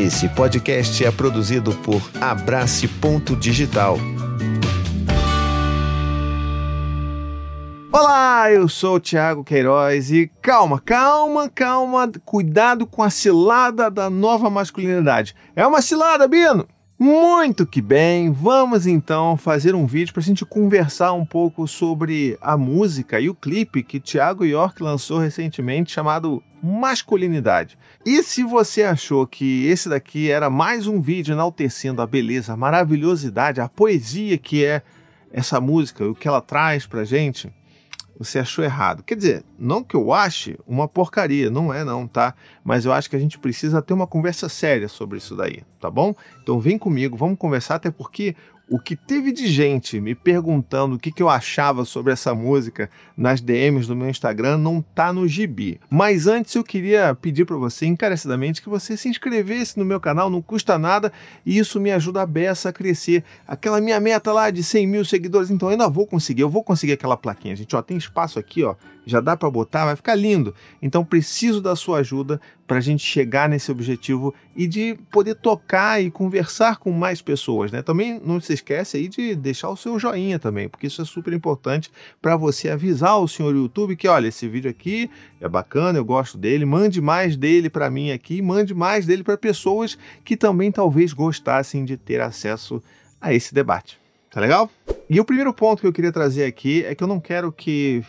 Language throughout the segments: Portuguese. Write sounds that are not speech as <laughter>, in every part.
Esse podcast é produzido por Abrace Ponto Digital. Olá, eu sou o Thiago Queiroz e calma, calma, calma, cuidado com a cilada da nova masculinidade. É uma cilada, Bino? Muito que bem, vamos então fazer um vídeo para a gente conversar um pouco sobre a música e o clipe que Thiago York lançou recentemente chamado Masculinidade. E se você achou que esse daqui era mais um vídeo enaltecendo a beleza, a maravilhosidade, a poesia que é essa música, o que ela traz pra gente, você achou errado. Quer dizer, não que eu ache uma porcaria, não é não, tá? Mas eu acho que a gente precisa ter uma conversa séria sobre isso daí, tá bom? Então vem comigo, vamos conversar, até porque o que teve de gente me perguntando o que, que eu achava sobre essa música nas DMs do meu Instagram não tá no gibi. Mas antes eu queria pedir para você encarecidamente que você se inscrevesse no meu canal, não custa nada e isso me ajuda a beça a crescer. Aquela minha meta lá de 100 mil seguidores, então eu ainda vou conseguir, eu vou conseguir aquela plaquinha, gente. Ó, tem espaço aqui, ó, já dá para botar, vai ficar lindo. Então preciso da sua ajuda para a gente chegar nesse objetivo e de poder tocar e conversar com mais pessoas, né? Também não se esquece aí de deixar o seu joinha também, porque isso é super importante para você avisar o senhor YouTube que, olha, esse vídeo aqui é bacana, eu gosto dele, mande mais dele para mim aqui, mande mais dele para pessoas que também talvez gostassem de ter acesso a esse debate. Tá legal? E o primeiro ponto que eu queria trazer aqui é que eu não quero que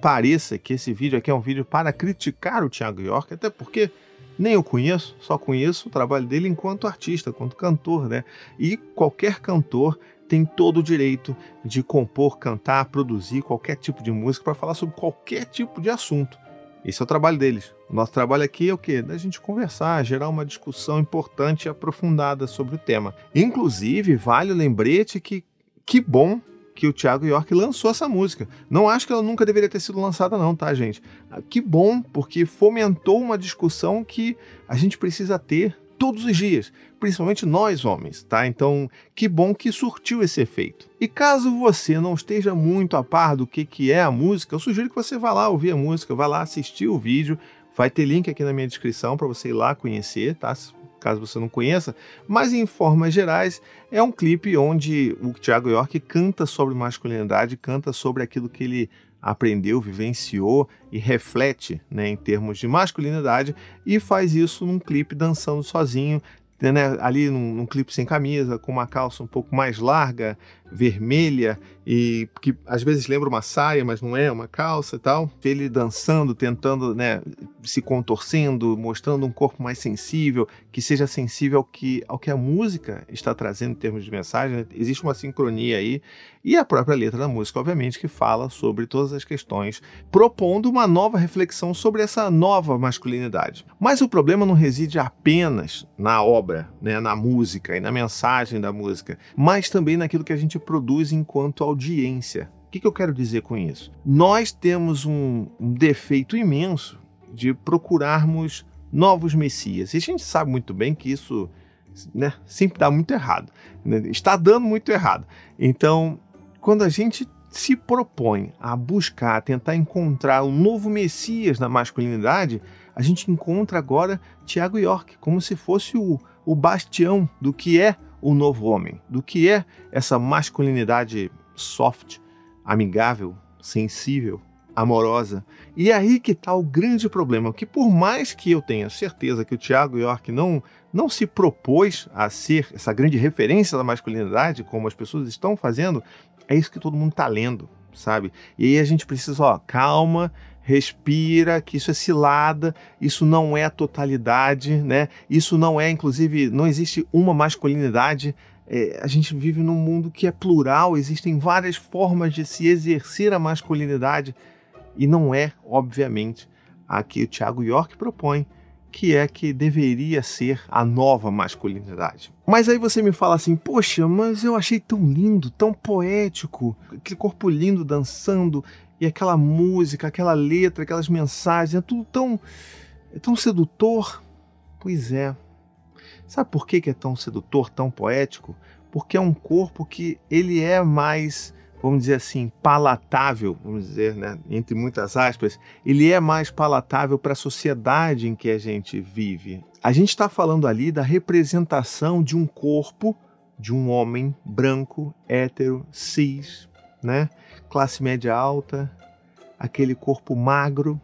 pareça que esse vídeo aqui é um vídeo para criticar o Thiago York, até porque nem eu conheço, só conheço o trabalho dele enquanto artista, enquanto cantor, né? E qualquer cantor tem todo o direito de compor, cantar, produzir qualquer tipo de música para falar sobre qualquer tipo de assunto. Esse é o trabalho deles. O nosso trabalho aqui é o quê? Da gente conversar, gerar uma discussão importante e aprofundada sobre o tema. Inclusive, vale o lembrete que que bom que o Thiago York lançou essa música. Não acho que ela nunca deveria ter sido lançada, não, tá, gente? Ah, que bom, porque fomentou uma discussão que a gente precisa ter todos os dias, principalmente nós homens, tá? Então, que bom que surtiu esse efeito. E caso você não esteja muito a par do que, que é a música, eu sugiro que você vá lá ouvir a música, vá lá assistir o vídeo. Vai ter link aqui na minha descrição para você ir lá conhecer, tá? Caso você não conheça, mas em formas gerais é um clipe onde o Thiago York canta sobre masculinidade, canta sobre aquilo que ele aprendeu, vivenciou e reflete né, em termos de masculinidade e faz isso num clipe dançando sozinho, né, ali num, num, clipe sem camisa, com uma calça um pouco mais larga, vermelha, e que às vezes lembra uma saia, mas não é uma calça e tal. Ele dançando, tentando, né, se contorcendo, mostrando um corpo mais sensível, que seja sensível ao que, ao que a música está trazendo em termos de mensagem. Né? Existe uma sincronia aí. E a própria letra da música, obviamente, que fala sobre todas as questões, propondo uma nova reflexão sobre essa nova masculinidade. Mas o problema não reside apenas na obra, né, na música e na mensagem da música, mas também naquilo que a gente produz enquanto audiência. O que, que eu quero dizer com isso? Nós temos um, um defeito imenso de procurarmos novos messias. E a gente sabe muito bem que isso né, sempre dá muito errado. Né? Está dando muito errado. Então, quando a gente se propõe a buscar, a tentar encontrar um novo Messias na masculinidade, a gente encontra agora Tiago York como se fosse o, o bastião do que é o novo homem, do que é essa masculinidade soft, amigável, sensível, amorosa. E é aí que está o grande problema, que por mais que eu tenha certeza que o Tiago York não, não se propôs a ser essa grande referência da masculinidade, como as pessoas estão fazendo, é isso que todo mundo está lendo, sabe? E aí a gente precisa, ó, calma, respira, que isso é cilada, isso não é a totalidade, né? Isso não é, inclusive, não existe uma masculinidade. É, a gente vive num mundo que é plural, existem várias formas de se exercer a masculinidade e não é, obviamente, a que o Tiago York propõe, que é que deveria ser a nova masculinidade. Mas aí você me fala assim, poxa, mas eu achei tão lindo, tão poético, aquele corpo lindo dançando, e aquela música, aquela letra, aquelas mensagens, é tudo tão, é tão sedutor. Pois é. Sabe por que é tão sedutor, tão poético? Porque é um corpo que ele é mais vamos dizer assim, palatável, vamos dizer, né, entre muitas aspas, ele é mais palatável para a sociedade em que a gente vive. A gente está falando ali da representação de um corpo de um homem branco, hétero, cis, né, classe média alta, aquele corpo magro,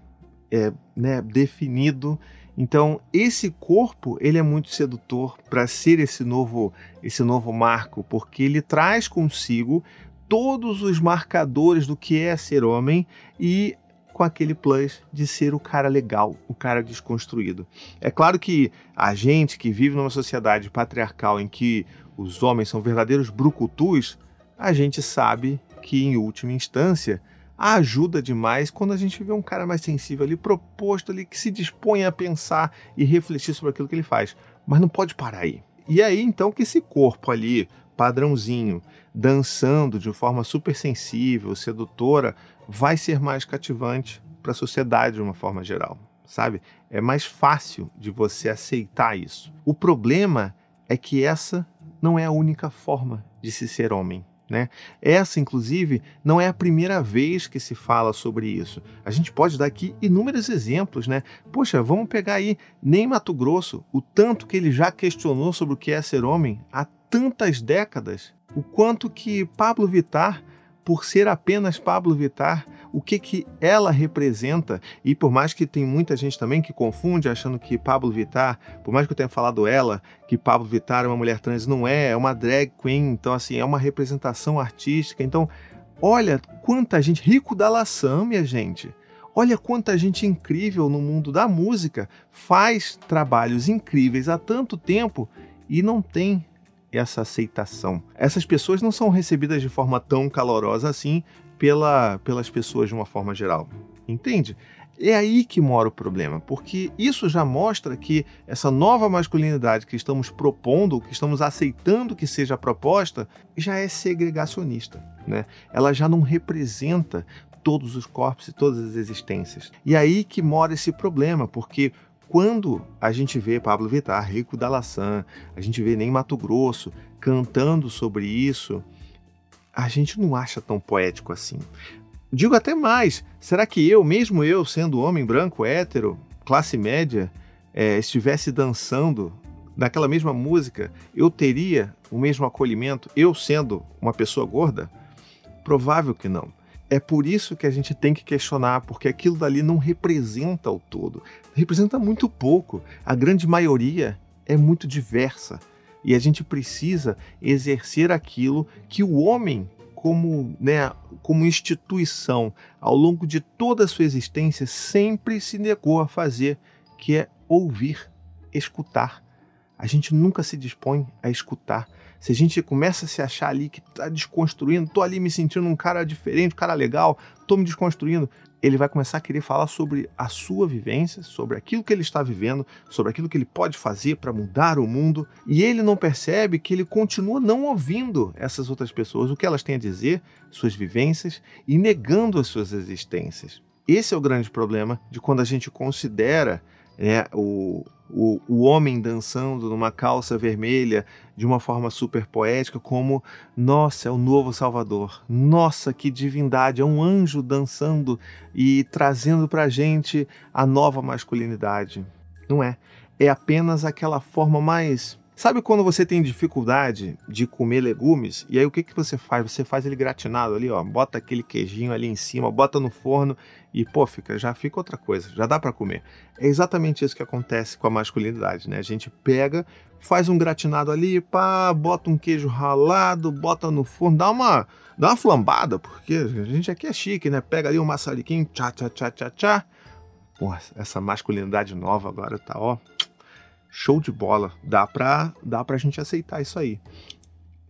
é, né, definido. Então, esse corpo, ele é muito sedutor para ser esse novo, esse novo marco, porque ele traz consigo todos os marcadores do que é ser homem e com aquele plus de ser o cara legal, o cara desconstruído. É claro que a gente que vive numa sociedade patriarcal em que os homens são verdadeiros brucutus, a gente sabe que em última instância ajuda demais quando a gente vê um cara mais sensível ali, proposto ali, que se dispõe a pensar e refletir sobre aquilo que ele faz. Mas não pode parar aí. E aí então que esse corpo ali, padrãozinho, dançando de forma super sensível, sedutora, vai ser mais cativante para a sociedade de uma forma geral, sabe? É mais fácil de você aceitar isso. O problema é que essa não é a única forma de se ser homem. Né? Essa, inclusive, não é a primeira vez que se fala sobre isso. A gente pode dar aqui inúmeros exemplos, né? Poxa, vamos pegar aí nem Mato Grosso, o tanto que ele já questionou sobre o que é ser homem há tantas décadas o quanto que Pablo Vitar, por ser apenas Pablo Vitar, o que que ela representa, e por mais que tem muita gente também que confunde achando que Pablo Vitar, por mais que eu tenha falado ela, que Pablo Vitar é uma mulher trans, não é, é uma drag queen, então assim, é uma representação artística, então olha quanta gente, Rico da Laçã, minha gente, Olha quanta gente incrível no mundo da música faz trabalhos incríveis há tanto tempo e não tem essa aceitação. Essas pessoas não são recebidas de forma tão calorosa assim pela, pelas pessoas de uma forma geral. Entende? É aí que mora o problema, porque isso já mostra que essa nova masculinidade que estamos propondo, que estamos aceitando que seja proposta, já é segregacionista. Né? Ela já não representa todos os corpos e todas as existências. E aí que mora esse problema, porque quando a gente vê Pablo Vittar, Rico da Laçã, a gente vê nem Mato Grosso cantando sobre isso, a gente não acha tão poético assim. Digo até mais, será que eu, mesmo eu, sendo homem branco, hétero, classe média, é, estivesse dançando naquela mesma música, eu teria o mesmo acolhimento, eu sendo uma pessoa gorda? Provável que não. É por isso que a gente tem que questionar, porque aquilo dali não representa o todo. Representa muito pouco. A grande maioria é muito diversa. E a gente precisa exercer aquilo que o homem, como, né, como instituição, ao longo de toda a sua existência, sempre se negou a fazer, que é ouvir, escutar. A gente nunca se dispõe a escutar. Se a gente começa a se achar ali que tá desconstruindo, tô ali me sentindo um cara diferente, um cara legal, tô me desconstruindo, ele vai começar a querer falar sobre a sua vivência, sobre aquilo que ele está vivendo, sobre aquilo que ele pode fazer para mudar o mundo, e ele não percebe que ele continua não ouvindo essas outras pessoas, o que elas têm a dizer, suas vivências, e negando as suas existências. Esse é o grande problema de quando a gente considera né, o, o, o homem dançando numa calça vermelha de uma forma super poética, como nossa, é o novo Salvador, nossa, que divindade, é um anjo dançando e trazendo para gente a nova masculinidade. Não é. É apenas aquela forma mais Sabe quando você tem dificuldade de comer legumes? E aí o que, que você faz? Você faz ele gratinado ali, ó. Bota aquele queijinho ali em cima, bota no forno e, pô, fica, já fica outra coisa, já dá para comer. É exatamente isso que acontece com a masculinidade, né? A gente pega, faz um gratinado ali, pá, bota um queijo ralado, bota no forno, dá uma, dá uma flambada, porque a gente aqui é chique, né? Pega ali um maçariquinho, tchá, tchá, tchá, tchá, tchá. Pô, essa masculinidade nova agora tá, ó, show de bola. Dá pra, dá pra gente aceitar isso aí.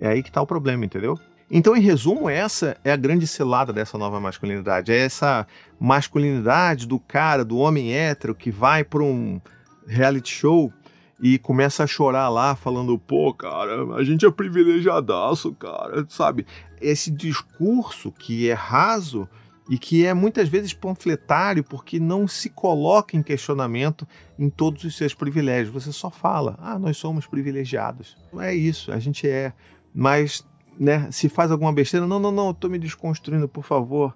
É aí que tá o problema, entendeu? Então, em resumo, essa é a grande selada dessa nova masculinidade. É essa masculinidade do cara, do homem hétero que vai para um reality show e começa a chorar lá, falando: pô, cara, a gente é privilegiadaço, cara, sabe? Esse discurso que é raso e que é muitas vezes panfletário porque não se coloca em questionamento em todos os seus privilégios. Você só fala: ah, nós somos privilegiados. É isso, a gente é. Mas né, se faz alguma besteira, não, não, não, eu tô me desconstruindo, por favor,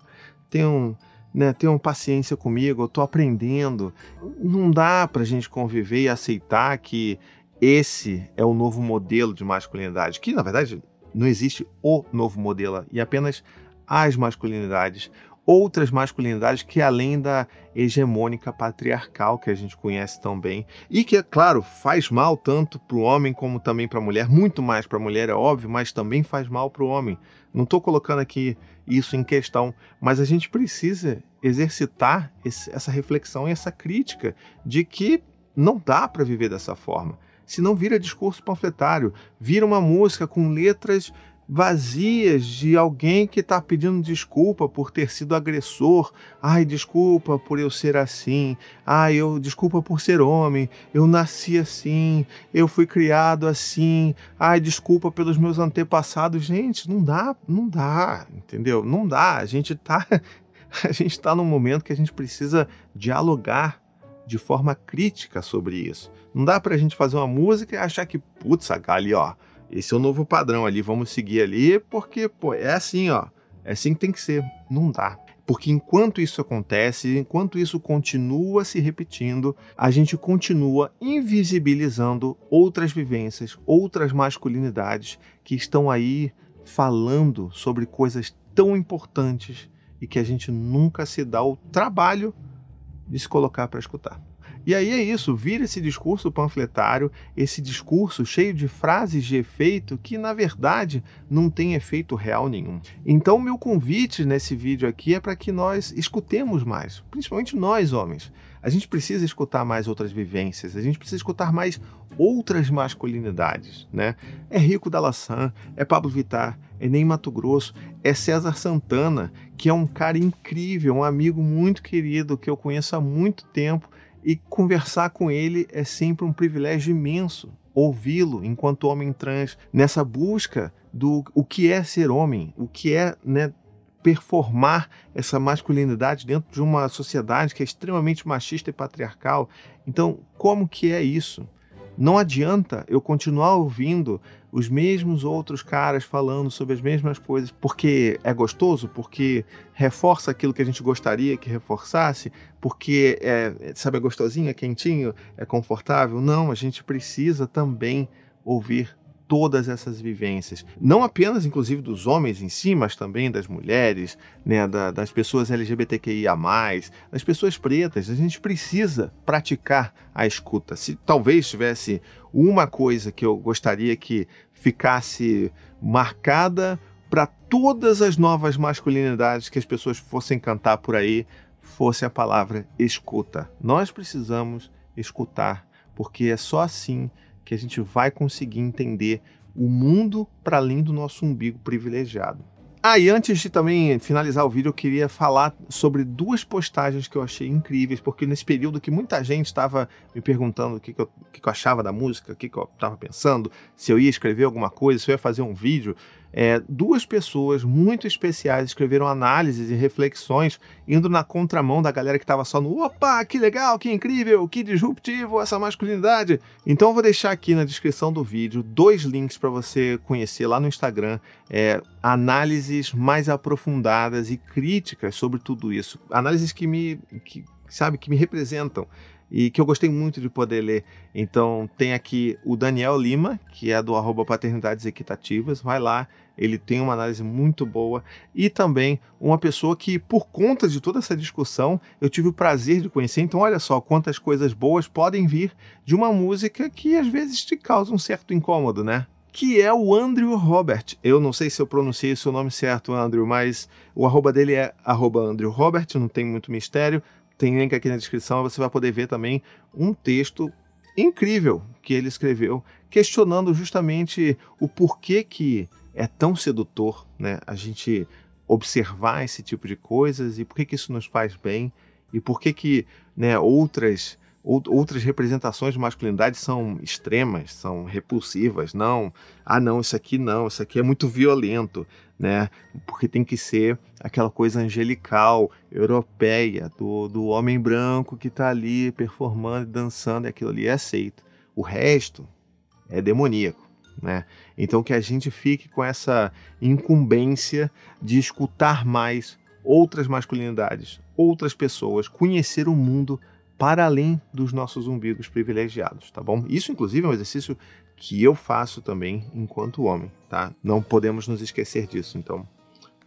tenham, né, tenham paciência comigo, eu tô aprendendo. Não dá pra gente conviver e aceitar que esse é o novo modelo de masculinidade, que na verdade não existe o novo modelo e apenas as masculinidades outras masculinidades que além da hegemônica patriarcal que a gente conhece tão bem e que é claro faz mal tanto para o homem como também para a mulher. Muito mais para a mulher é óbvio mas também faz mal para o homem. Não estou colocando aqui isso em questão mas a gente precisa exercitar esse, essa reflexão e essa crítica de que não dá para viver dessa forma. Senão vira discurso panfletário vira uma música com letras vazias de alguém que está pedindo desculpa por ter sido agressor. Ai, desculpa por eu ser assim. Ai, eu desculpa por ser homem. Eu nasci assim. Eu fui criado assim. Ai, desculpa pelos meus antepassados. Gente, não dá, não dá, entendeu? Não dá. A gente está <laughs> a gente está num momento que a gente precisa dialogar de forma crítica sobre isso. Não dá para a gente fazer uma música e achar que, putz, ali, ó, esse é o novo padrão ali, vamos seguir ali, porque, pô, é assim, ó. É assim que tem que ser. Não dá. Porque enquanto isso acontece, enquanto isso continua se repetindo, a gente continua invisibilizando outras vivências, outras masculinidades que estão aí falando sobre coisas tão importantes e que a gente nunca se dá o trabalho de se colocar para escutar. E aí é isso, vira esse discurso panfletário, esse discurso cheio de frases de efeito que na verdade não tem efeito real nenhum. Então, meu convite nesse vídeo aqui é para que nós escutemos mais, principalmente nós homens. A gente precisa escutar mais outras vivências, a gente precisa escutar mais outras masculinidades, né? É Rico da Laçã, é Pablo Vittar, é Ney Mato Grosso, é César Santana, que é um cara incrível, um amigo muito querido que eu conheço há muito tempo e conversar com ele é sempre um privilégio imenso. Ouvi-lo enquanto homem trans, nessa busca do o que é ser homem, o que é né, performar essa masculinidade dentro de uma sociedade que é extremamente machista e patriarcal. Então, como que é isso? Não adianta eu continuar ouvindo os mesmos outros caras falando sobre as mesmas coisas porque é gostoso, porque reforça aquilo que a gente gostaria que reforçasse, porque é, sabe, é gostosinho, é quentinho, é confortável. Não, a gente precisa também ouvir todas essas vivências. Não apenas, inclusive, dos homens em si, mas também das mulheres, né, da, das pessoas LGBTQIA, das pessoas pretas. A gente precisa praticar a escuta. Se talvez tivesse uma coisa que eu gostaria que ficasse marcada para todas as novas masculinidades que as pessoas fossem cantar por aí, fosse a palavra escuta. Nós precisamos escutar, porque é só assim que a gente vai conseguir entender o mundo para além do nosso umbigo privilegiado. Ah, e antes de também finalizar o vídeo, eu queria falar sobre duas postagens que eu achei incríveis, porque nesse período que muita gente estava me perguntando o que, que, eu, que, que eu achava da música, o que, que eu estava pensando, se eu ia escrever alguma coisa, se eu ia fazer um vídeo, é, duas pessoas muito especiais escreveram análises e reflexões indo na contramão da galera que estava só no opa, que legal, que incrível, que disruptivo essa masculinidade. Então eu vou deixar aqui na descrição do vídeo dois links para você conhecer lá no Instagram, é, análises mais aprofundadas e críticas sobre tudo isso, análises que me, que, sabe, que me representam e que eu gostei muito de poder ler. Então tem aqui o Daniel Lima, que é do arroba Paternidades Equitativas, vai lá, ele tem uma análise muito boa, e também uma pessoa que, por conta de toda essa discussão, eu tive o prazer de conhecer. Então, olha só quantas coisas boas podem vir de uma música que às vezes te causa um certo incômodo, né? que é o Andrew Robert. Eu não sei se eu pronunciei o seu nome certo, Andrew, mas o arroba dele é arroba Andrew Robert, não tem muito mistério. Tem link aqui na descrição, você vai poder ver também um texto incrível que ele escreveu, questionando justamente o porquê que é tão sedutor, né? A gente observar esse tipo de coisas e por que, que isso nos faz bem e por que que, né, outras outras representações de masculinidade são extremas, são repulsivas. Não, ah, não, isso aqui não, isso aqui é muito violento, né? Porque tem que ser aquela coisa angelical, europeia, do, do homem branco que está ali performando, dançando, e aquilo ali é aceito. O resto é demoníaco. né? Então que a gente fique com essa incumbência de escutar mais outras masculinidades, outras pessoas, conhecer o mundo para além dos nossos umbigos privilegiados, tá bom? Isso, inclusive, é um exercício que eu faço também enquanto homem, tá? Não podemos nos esquecer disso. Então,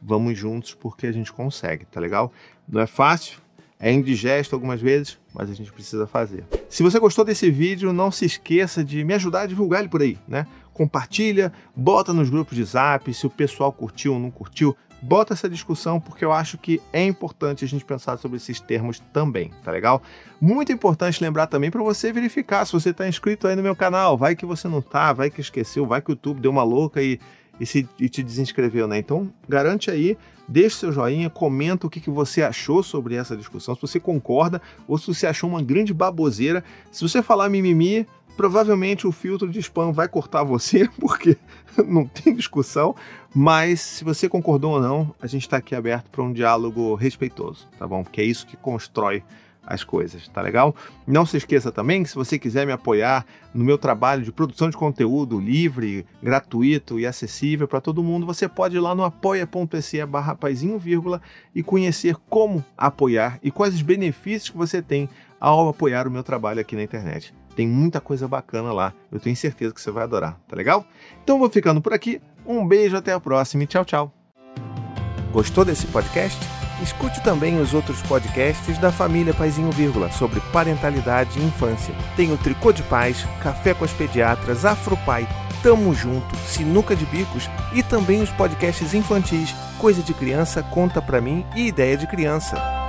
vamos juntos porque a gente consegue, tá legal? Não é fácil, é indigesto algumas vezes, mas a gente precisa fazer. Se você gostou desse vídeo, não se esqueça de me ajudar a divulgar ele por aí, né? Compartilha, bota nos grupos de zap, se o pessoal curtiu ou não curtiu, bota essa discussão porque eu acho que é importante a gente pensar sobre esses termos também, tá legal? Muito importante lembrar também para você verificar se você está inscrito aí no meu canal, vai que você não tá, vai que esqueceu, vai que o YouTube deu uma louca e e, se, e te desinscreveu, né? Então, garante aí, deixe seu joinha, comenta o que, que você achou sobre essa discussão, se você concorda ou se você achou uma grande baboseira. Se você falar mimimi, provavelmente o filtro de spam vai cortar você, <laughs> porque não tem discussão. Mas se você concordou ou não, a gente está aqui aberto para um diálogo respeitoso, tá bom? Porque é isso que constrói as coisas, tá legal? Não se esqueça também que se você quiser me apoiar no meu trabalho de produção de conteúdo livre, gratuito e acessível para todo mundo, você pode ir lá no apoia.se barra e conhecer como apoiar e quais os benefícios que você tem ao apoiar o meu trabalho aqui na internet. Tem muita coisa bacana lá, eu tenho certeza que você vai adorar, tá legal? Então vou ficando por aqui, um beijo, até a próxima e tchau, tchau. Gostou desse podcast? Escute também os outros podcasts da família Paizinho Vírgula sobre parentalidade e infância. Tem o Tricô de Paz, Café com as Pediatras, Afropai, Tamo Junto, Sinuca de Bicos e também os podcasts infantis Coisa de Criança, Conta Pra Mim e Ideia de Criança.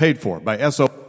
Paid for by SO.